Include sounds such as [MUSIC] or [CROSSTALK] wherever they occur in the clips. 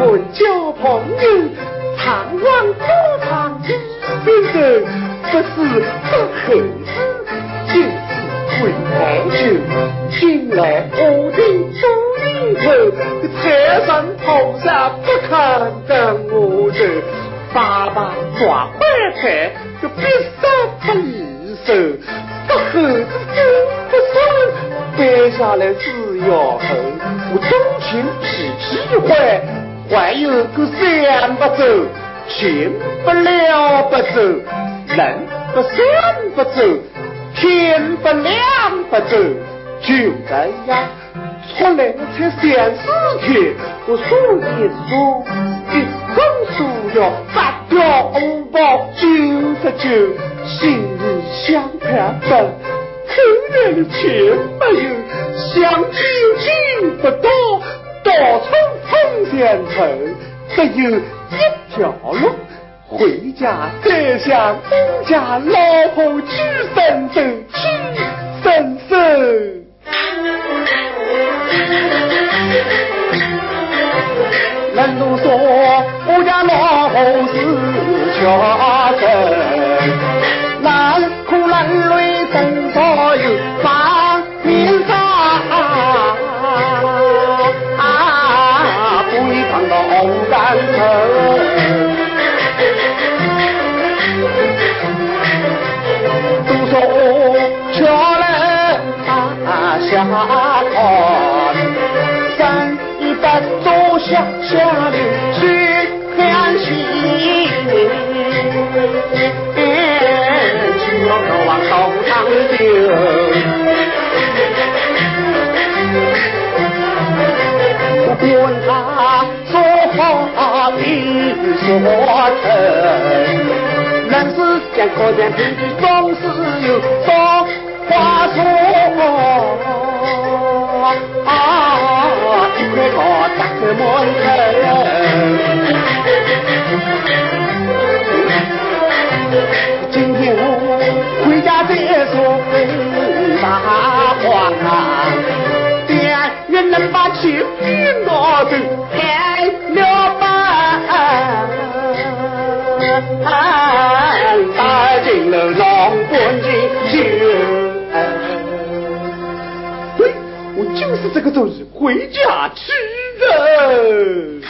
我交朋友，常往钱不了不走，人不三不走，天不亮不走。就这样，出来才三四天，我数一数，一共数了八条五包九十九，心里想盼盼，口袋里钱没有，想究竟不到，到处碰见愁，只有一条路，回家再向东家老婆去伸手，去伸手。人都说我家老婆是孝顺，人下凡，生一百做下下流去看戏，只要渴望到长久。不管他说话的说成，人世间可见总是有说话说。啊，一块高打开门头。今天我回家再说大话，店人能把钱给拿走，开了班，打进了老关进去。是这个东西回家吃的。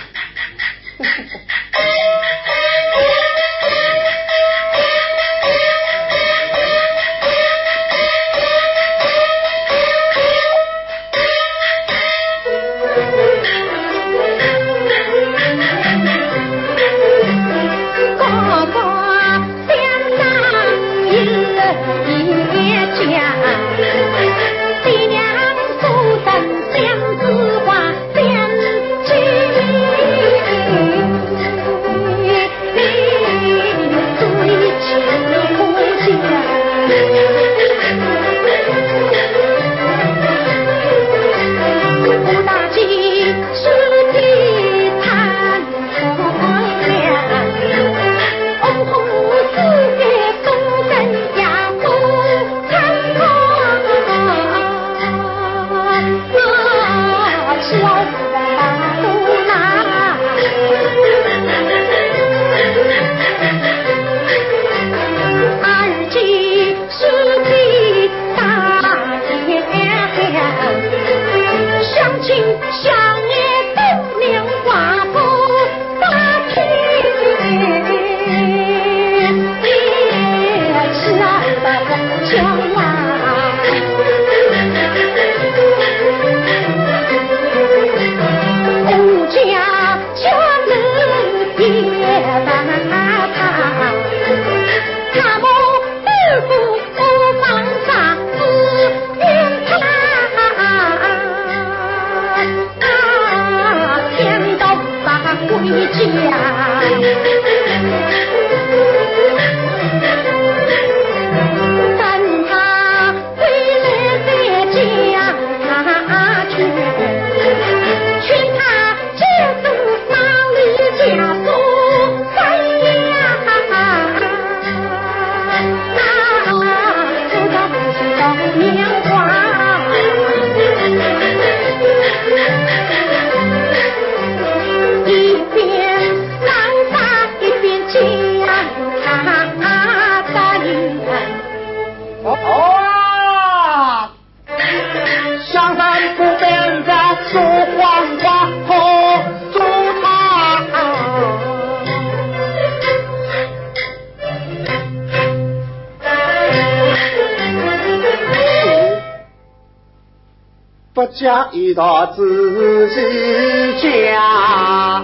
不讲一道自己家。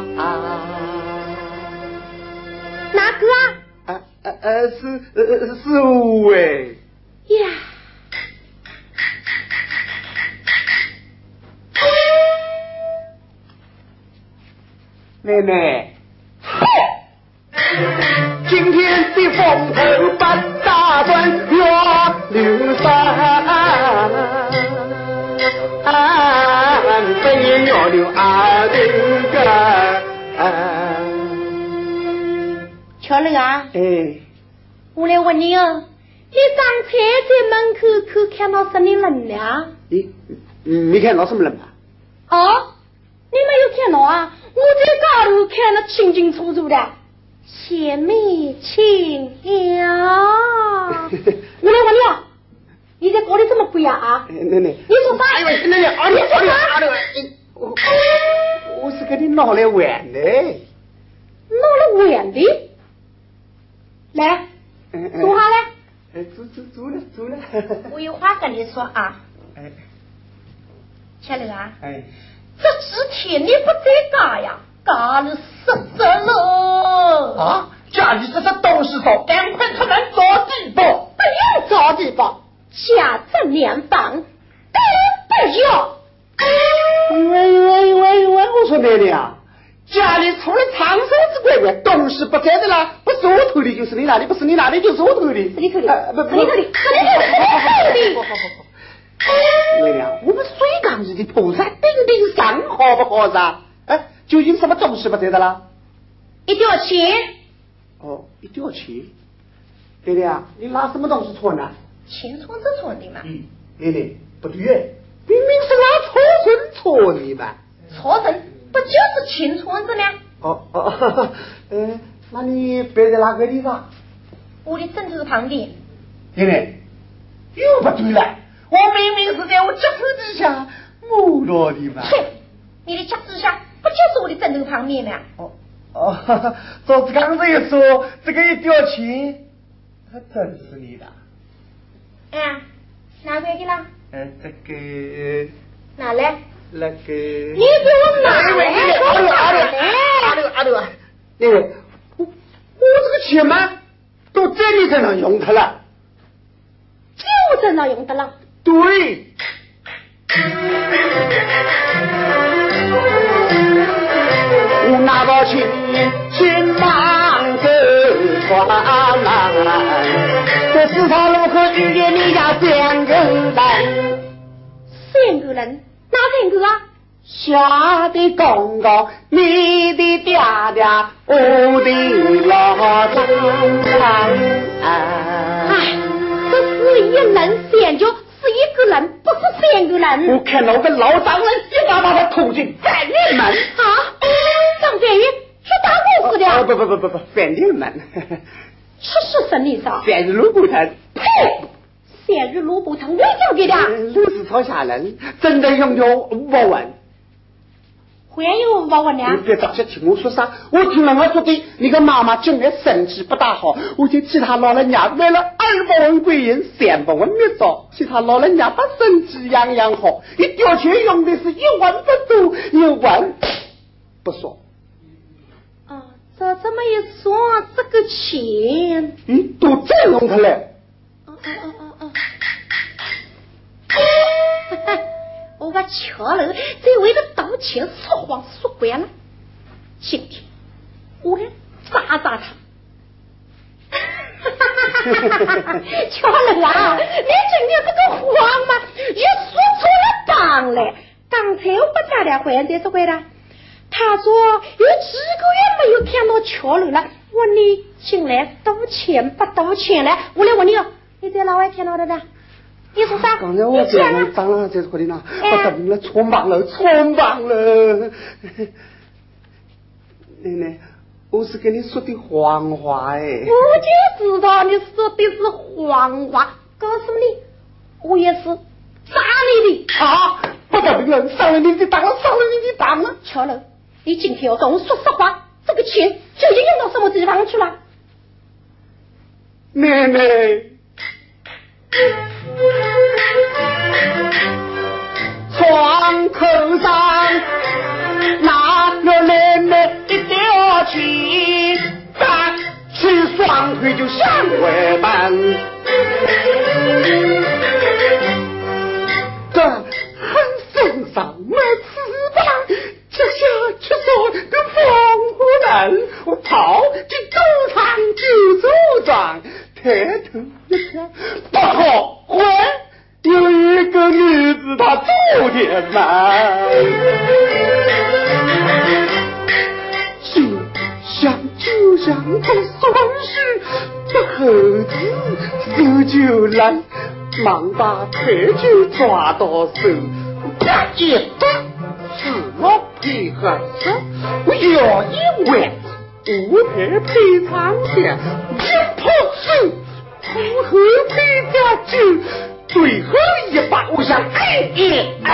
哪个？呃呃呃，是是我哎。呀。[LAUGHS] 奶奶，问你哦，你刚才在门口可看到什么人了？你没看到什么人吗？哦，你没有看到啊？我在高头看得清清楚楚的，姐妹亲呀！[LAUGHS] 我来问你啊，你在高里这么鬼啊？奶奶，你说啥？奶奶，你说啥？我我是给你闹来玩的。闹来玩的？来，坐下来。哎，坐坐坐了坐了。[LAUGHS] 我有话跟你说啊。哎。小刘啊。哎。这几天你不在家呀？家里失责了啊！家里这是东西多，赶快出门找地方。不用找地方，家正年房，都不要。喂喂喂喂！我说哪里啊，家里除了长寿之乖乖，东西不在的啦，不是我偷的，就是你那里，不是你那里，就是我偷的。是你偷的？不，是你偷的，是你偷的。奶奶，我们水缸里的菩萨顶顶上，好不好噻？哎，究竟什么东西不在的啦？一吊钱。哦，一吊钱。奶奶啊，你拿什么东西穿呢？钱存子存的嘛。嗯，奶奶，不对，明明是拿错存存的嘛。错存不就是钱存子吗？哦哦，嗯，[LAUGHS] 那你摆在哪个地方？我的枕头旁边。奶奶，又不对了。我明明是在我脚手底下摸到的嘛！哼，你的脚底下不就是我的枕头旁边吗？哦哦，[LAUGHS] 照子刚才一说，这个一掉钱，还真是你的。哎，哪块去了？哎，这个。哪来？那个。你给我拿来！阿六阿六阿六阿六啊！因为我我这个钱嘛，都在你身上用它了。就在那用的了。对，我拿到钱，钱忙走船在四方路口遇见你家三个人，三个人哪三个啊？下的公公，你的爹爹，我的老丈人。哎，这是一人三脚。是一个人，不是三个人。我看到个老丈人一把把他捅进饭店门。啊，张饭店是大公司的。不不不不不，饭店门。吃是什么上？三日萝卜汤。呸！三日萝卜汤，我讲给的。肉是炒下人，真的用着五百万。还有五百万呢？你别着急听我说啥，我听了我说的，你个妈妈今年身体不大好，我就替他老人家买了二百万桂银，三百万蜜枣，替他老人家把身体养养好。一掉钱用的是一万不多，一万不少。啊，照这么一说，这个钱，嗯，都真用他了。嗯嗯嗯嗯嗯。[LAUGHS] 我把巧了，在为了道歉说谎说惯了。今天我来砸砸他。[LAUGHS] 巧了啊，你今天这个谎嘛，也说错了当来。刚才我把他俩还在说过了，他说有几个月没有看到桥楼了，问你进来道歉不道歉了？我来问你哦，你在哪位看到的呢？你说啥？刚才我在那张了，在这里呢，我等了，错忙了，错忙了。奶奶，我是跟你说的谎话哎。我就知道你说的是谎话，告诉你，我也是杀你的啊！不等了，伤了你的当了，伤了你的当了。巧了，你今天要跟我说实话，这个钱究竟用到什么地方去了？奶奶。窗口上拿了妹妹一吊旗，打起双腿就向外奔。这很身上没翅膀，脚下却说个风火人，我跑进赌场就组装，抬头一看，不好坏，有一个女子她昨天来，就像就像他双手，这猴子手就来。忙把配酒抓到手，一打是我配合手，我摇一弯，舞台配长线，一抛手，如何配家酒，最后一把我想哎哎哎，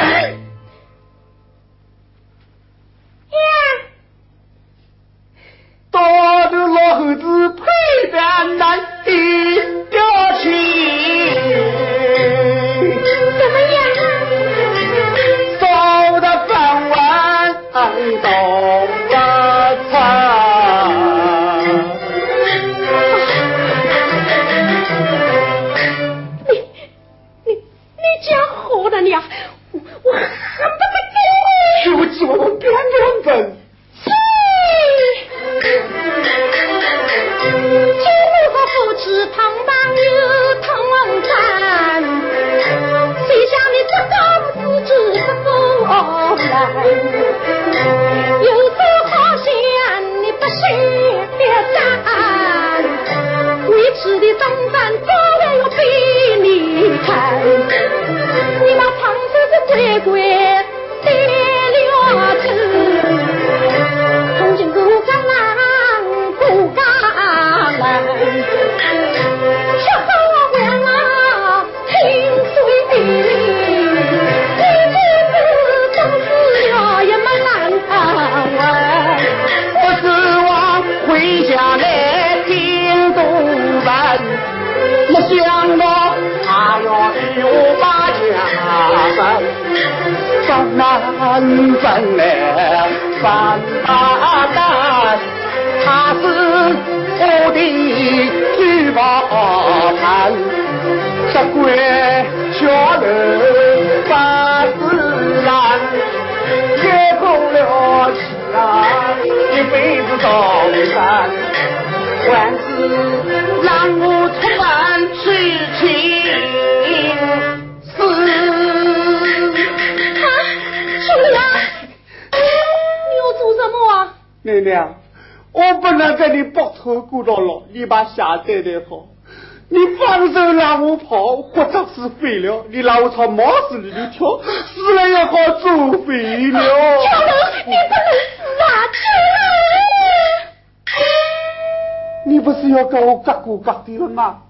他要替我把家分，翻难分来翻大难，他是我的聚宝盆，只怪小人不自然，开口了气啊，一辈子遭难。还是让我出门去请死。啊，兄弟啊，你要做什么啊？奶奶，我不能跟你白头过到老，你把下带带好。你放手让我跑，或者是废了，你让我朝茅舍里头跳，死了也好做废了。跳楼，你不能死啊！你不是要跟我各过各的了吗？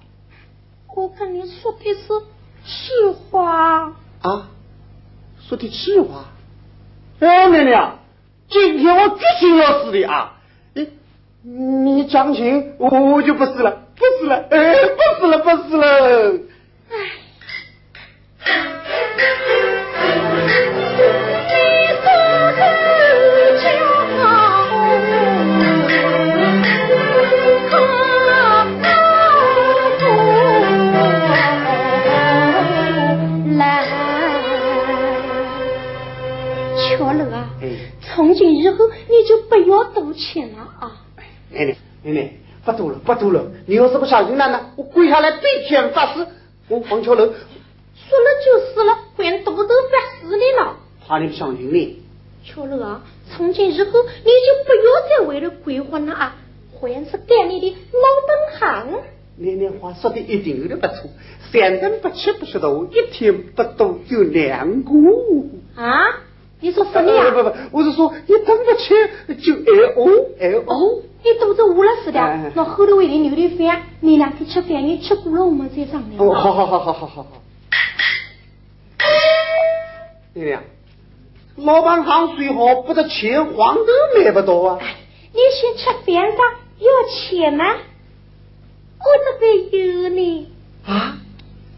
我跟你说的是气话啊，说的气话。哎，娘娘，今天我决心要死的啊！你你讲情，我就不死了，不死了，哎，不死了，不死了。不要赌钱了啊！奶奶，奶奶，不赌了，不赌了。你要是不相信奶奶，我跪下来对天发誓，我黄桥楼说了就是了，还赌头发誓的了。怕你不相信你。乔楼啊，从今以后，你就不要再为了鬼混了啊！还是干你的老本行。奶奶话说的一点不错，三顿不吃不晓得，我，一天不赌就两个。啊？你说什么呀？不不不，我是说一顿不吃就挨饿挨饿。你肚子饿了是的，那后头为你留点饭，你两天吃饭，你吃过了我们再商量。哦，好好好好好好好。娘娘，老板行最好不得钱，黄豆买不到啊。你先吃饭上要钱吗？我这边有呢。啊，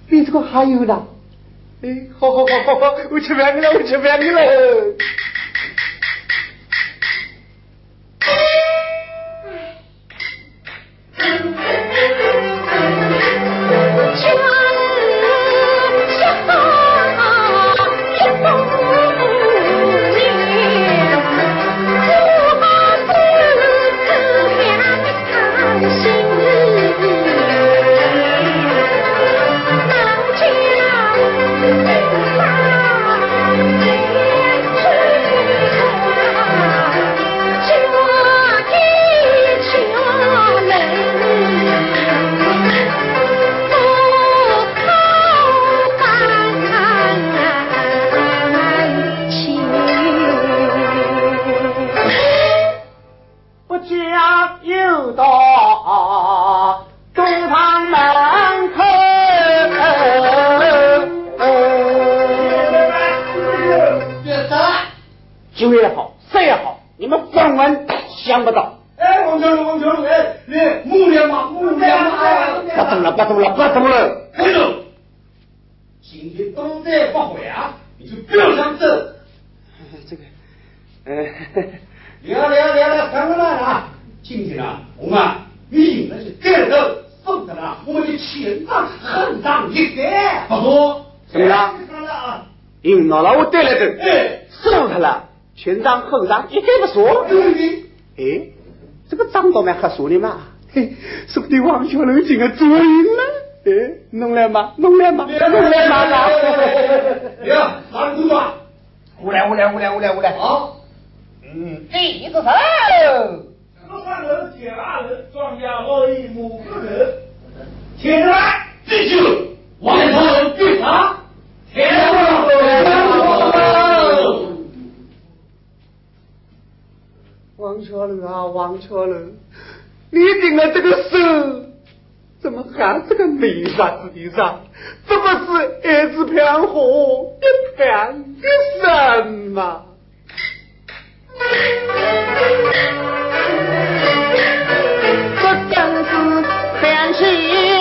你这个还有呢？哎，好好好好好，我吃饭去了，我吃饭去了。后账一概不说。哎，这个账倒蛮合算的嘛。嘿，说不定王小楼进个做赢了。哎，弄来嘛，弄来嘛，弄来嘛啦。呀，哪里走啊？我来，我来，我来，我来，我来。好。嗯，第一个手。十三人，铁大人，庄稼贸易五个人。起来，继续。王小楼对他。天王巧儿啊，王巧儿，你定了这个手，怎么还是个泥沙子地上？怎么是一只片火，一片的神嘛？这真是天心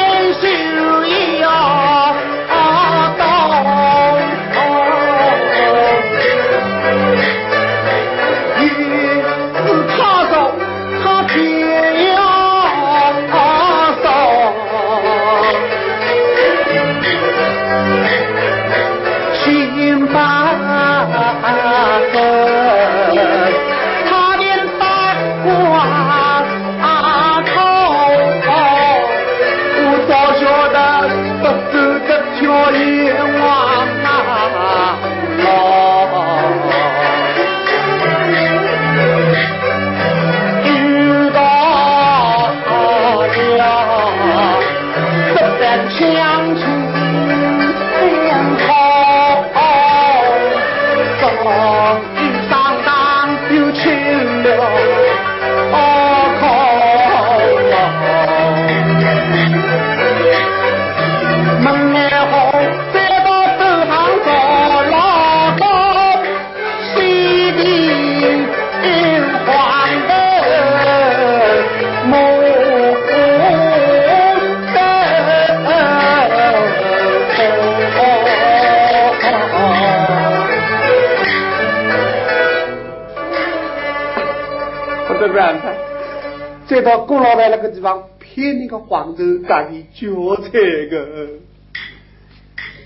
骗那个黄州干的韭菜个。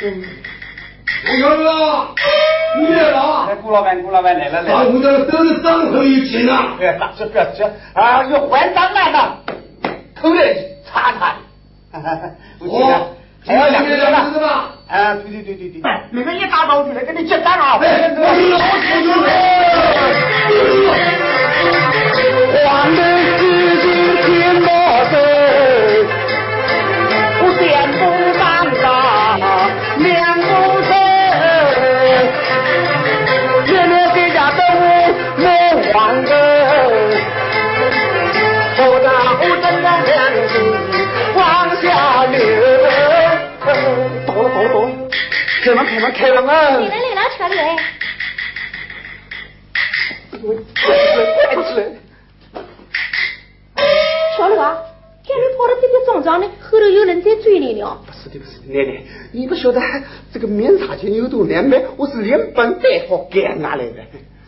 嗯，我晓得，你来了。哎，顾老板，顾老板来了来了。我这都是账头有钱啊。哎，大吃不要吃啊，要还账来的，口来查查。我记得还要两个两个吧？啊，对对对对对。你们一大早就来给你结账啊！哎，我有了，我有了。黄的。开门开门开门啊！来了来了，车里来。快起来！小刘啊，看你跑得跌跌撞撞的，后头有人在追你了。不是是的，不是的，奶奶，你不晓得这个棉纱钱有多难买，我是连本带好赶拿来的。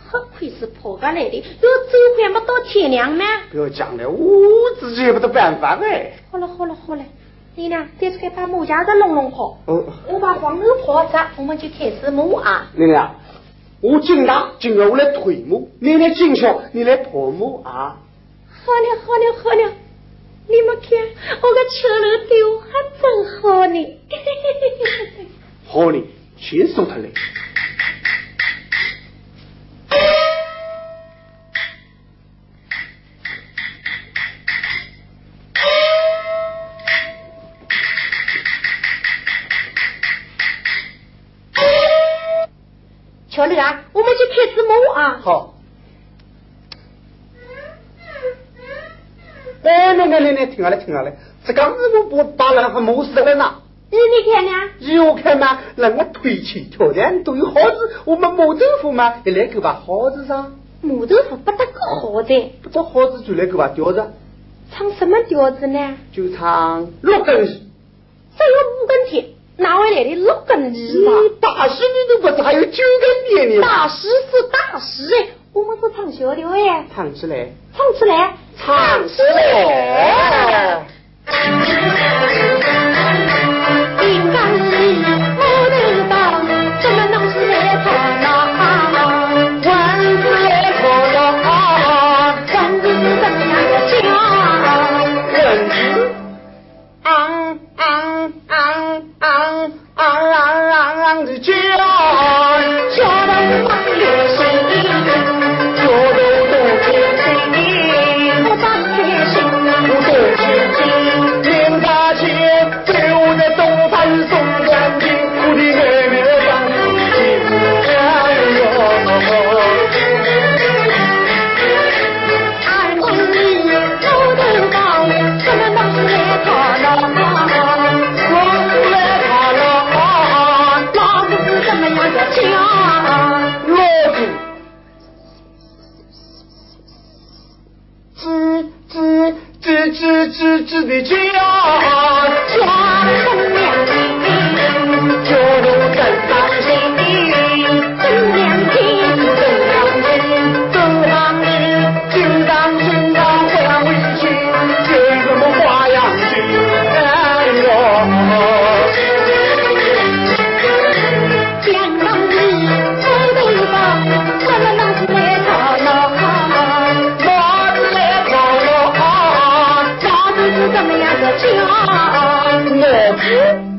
好亏是跑过来的，要走还没到天亮吗？不要讲了，我自己也不得办法哎。好了好了好了，你呢，再出去把木架子弄弄好。嗯。我把黄豆泡着，我们就开始磨啊。你俩，我进大，今儿我来推磨，你来进小，你来泡磨啊。好了好了好了，你们看我个秋楼丢还真好呢。[LAUGHS] 好呢，先送他来。听下来听下来，这刚子我不把人还摸死了呢。你你看呢？有看吗？人家推起挑担都有耗子，我们磨豆腐嘛，也来个把耗子上。磨豆腐不得个耗子，不得耗子就来个把调子。唱什么调子呢？就唱六根弦。只有五根铁。哪位来的六根弦？大师你都不知，还有九根弦呢。大师是大师哎，我们是唱小调哎。唱起来，唱起来，唱起来。个家，我知。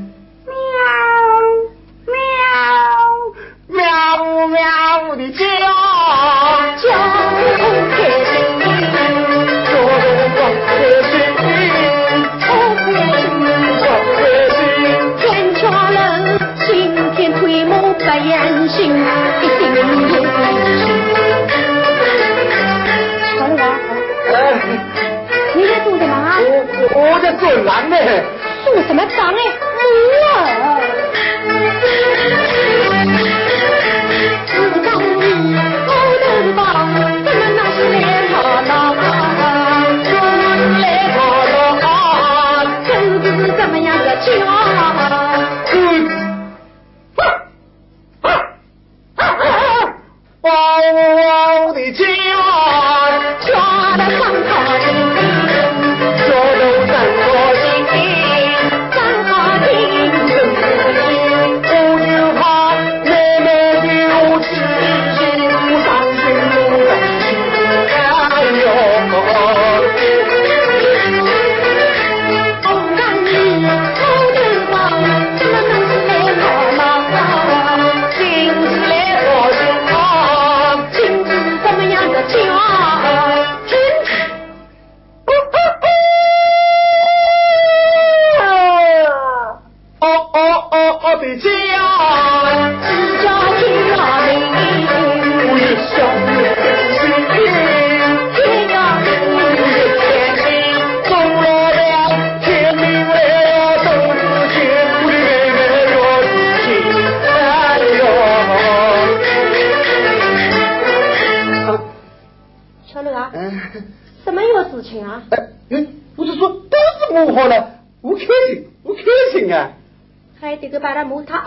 做蓝呢。做什么账哎？我。自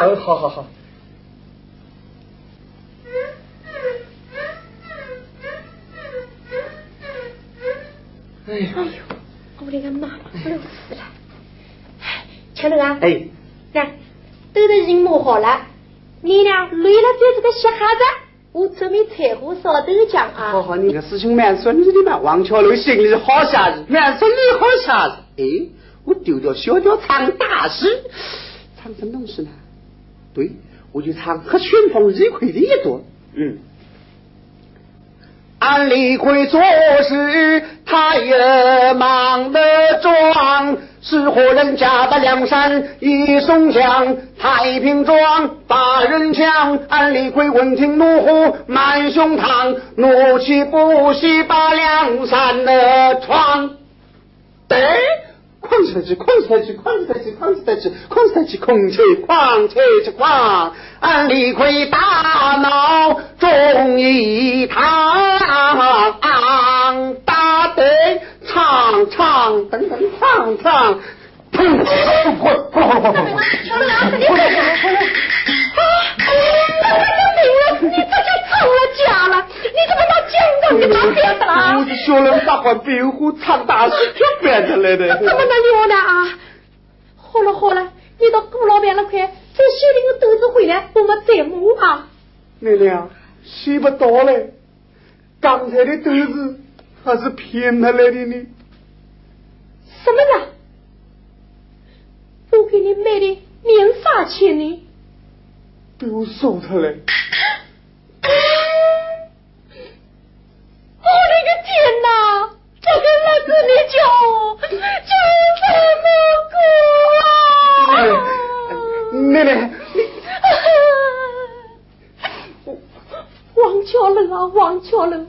他摸他。哦，好好好。哎呦，我的个妈妈，不要死了！巧乐啊，哎，来，都得人磨好了，你俩累了就这个小孩子，我准备柴火烧豆浆啊。好好，你个事情蛮顺利的嘛。王巧楼心里好吓人，蛮顺利好吓人。哎，我丢掉小脚唱大事，唱什么东西呢？对，我就唱和旋风李逵的一段。嗯。安李逵做事，他也忙得壮。是何人家的梁山一松江，太平庄把人抢。安李逵闻听怒火满胸膛，怒气不息把梁山的闯。对。狂起来去，狂起来去，狂起来去，狂起来去，狂起来去，空气狂起去狂！俺李逵大闹忠义堂，打得唱唱噔噔唱唱，砰砰砰砰砰砰！巧了啊，你这就成了家了，你怎么把江上给打扁的啦？我是小人打换兵虎唱大戏跳扁的来的。怎么能用呢啊？好了好了，你到顾老板那块，再写点个豆子回来，我们再磨啊。奶奶啊，写不到嘞，刚才的豆子还是骗他来的呢。什么呀？我给你买的面啥钱呢？给我搜他来！[COUGHS] [COUGHS] 啊！王乔乐啊，王乔乐。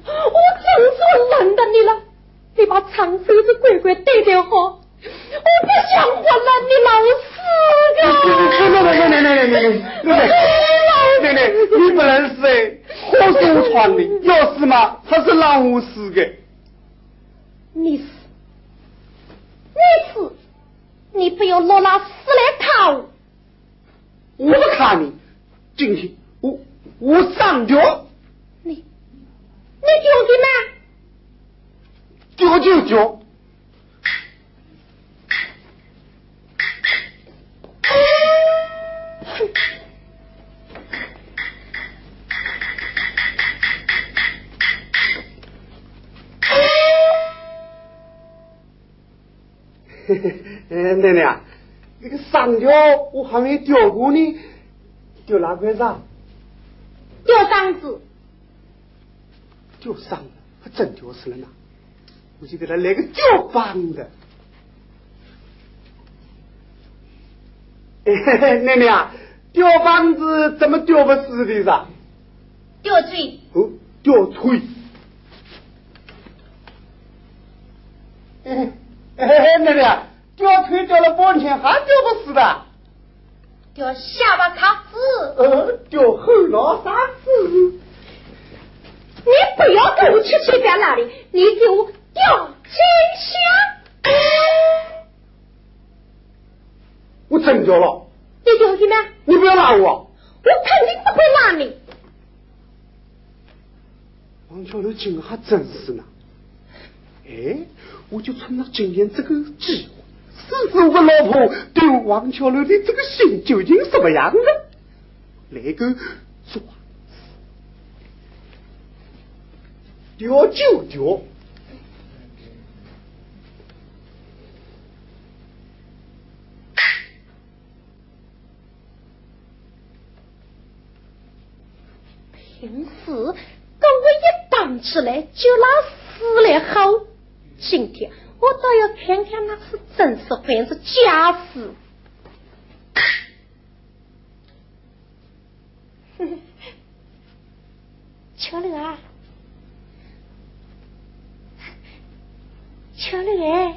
个上吊我还没吊过呢，吊哪块上？吊嗓子。吊嗓子，还真吊死了呢。我就给他来个吊膀的。[LAUGHS] 奶奶啊，吊棒子怎么吊不死的噻？吊嘴。哦，吊腿。哎哎，奶奶，吊腿掉了半天还掉不死的。掉下巴卡子。呃，掉后脑勺子。你不要跟我去随便那里，你给我掉金香。我真掉了。你掉什么？你不要拉我。我肯定不会拉你。王小楼今还真是呢。哎，我就趁着今天这个机会，试试我老婆对王巧楼的这个心究竟什么样的。来个抓，吊就吊。平时跟我一绑起来就拿死来吼。今天我倒要看看那是真是还是假事。[LAUGHS] 巧了啊，巧了哎，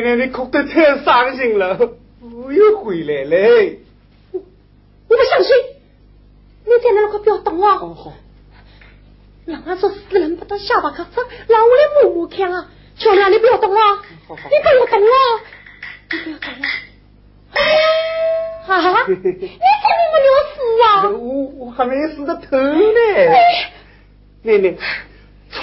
奶奶，你哭得太伤心了，我又回来了。我不相信，你在那里可不要动啊！好。让俺说死人不得下巴磕上，让我来摸摸看啊！小亮，你不要动啊！你不要动啊！你不要动啊！啊！你怎么没有死啊？我我还没死的头呢！奶奶。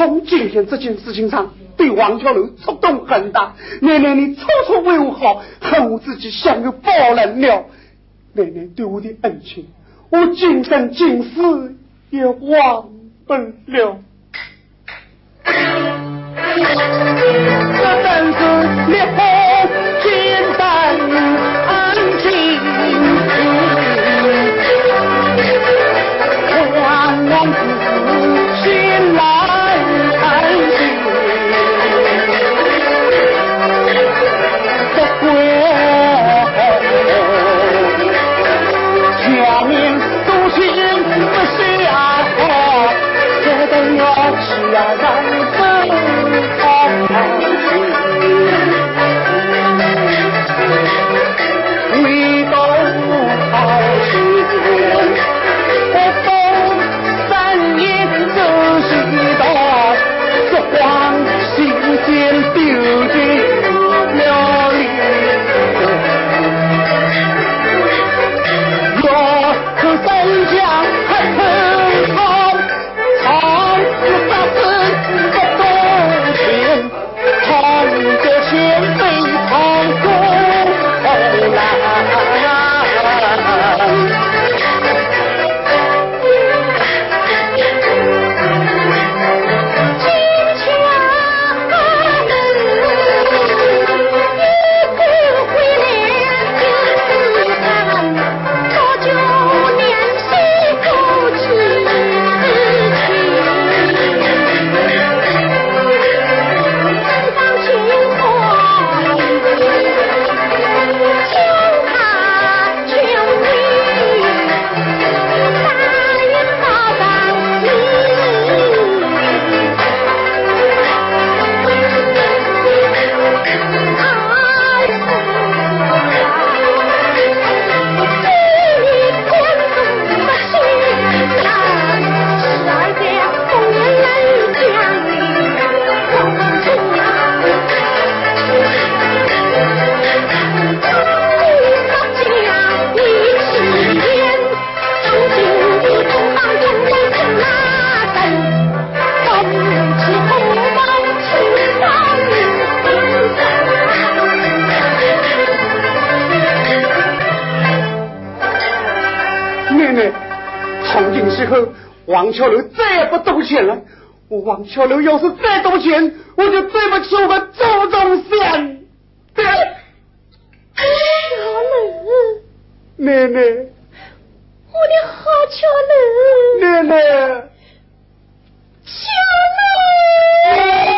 从今天这件事情上，对王小楼触动很大。奶奶，你处处为我好，恨我自己像个暴人了。奶奶对我的恩情，我今生今世也忘不了。这真是烈火王桥楼再也不赌钱了。我王桥楼要是再赌钱，我就对不起我们祖宗先。桥楼，奶奶，我的好巧楼，奶奶，桥楼。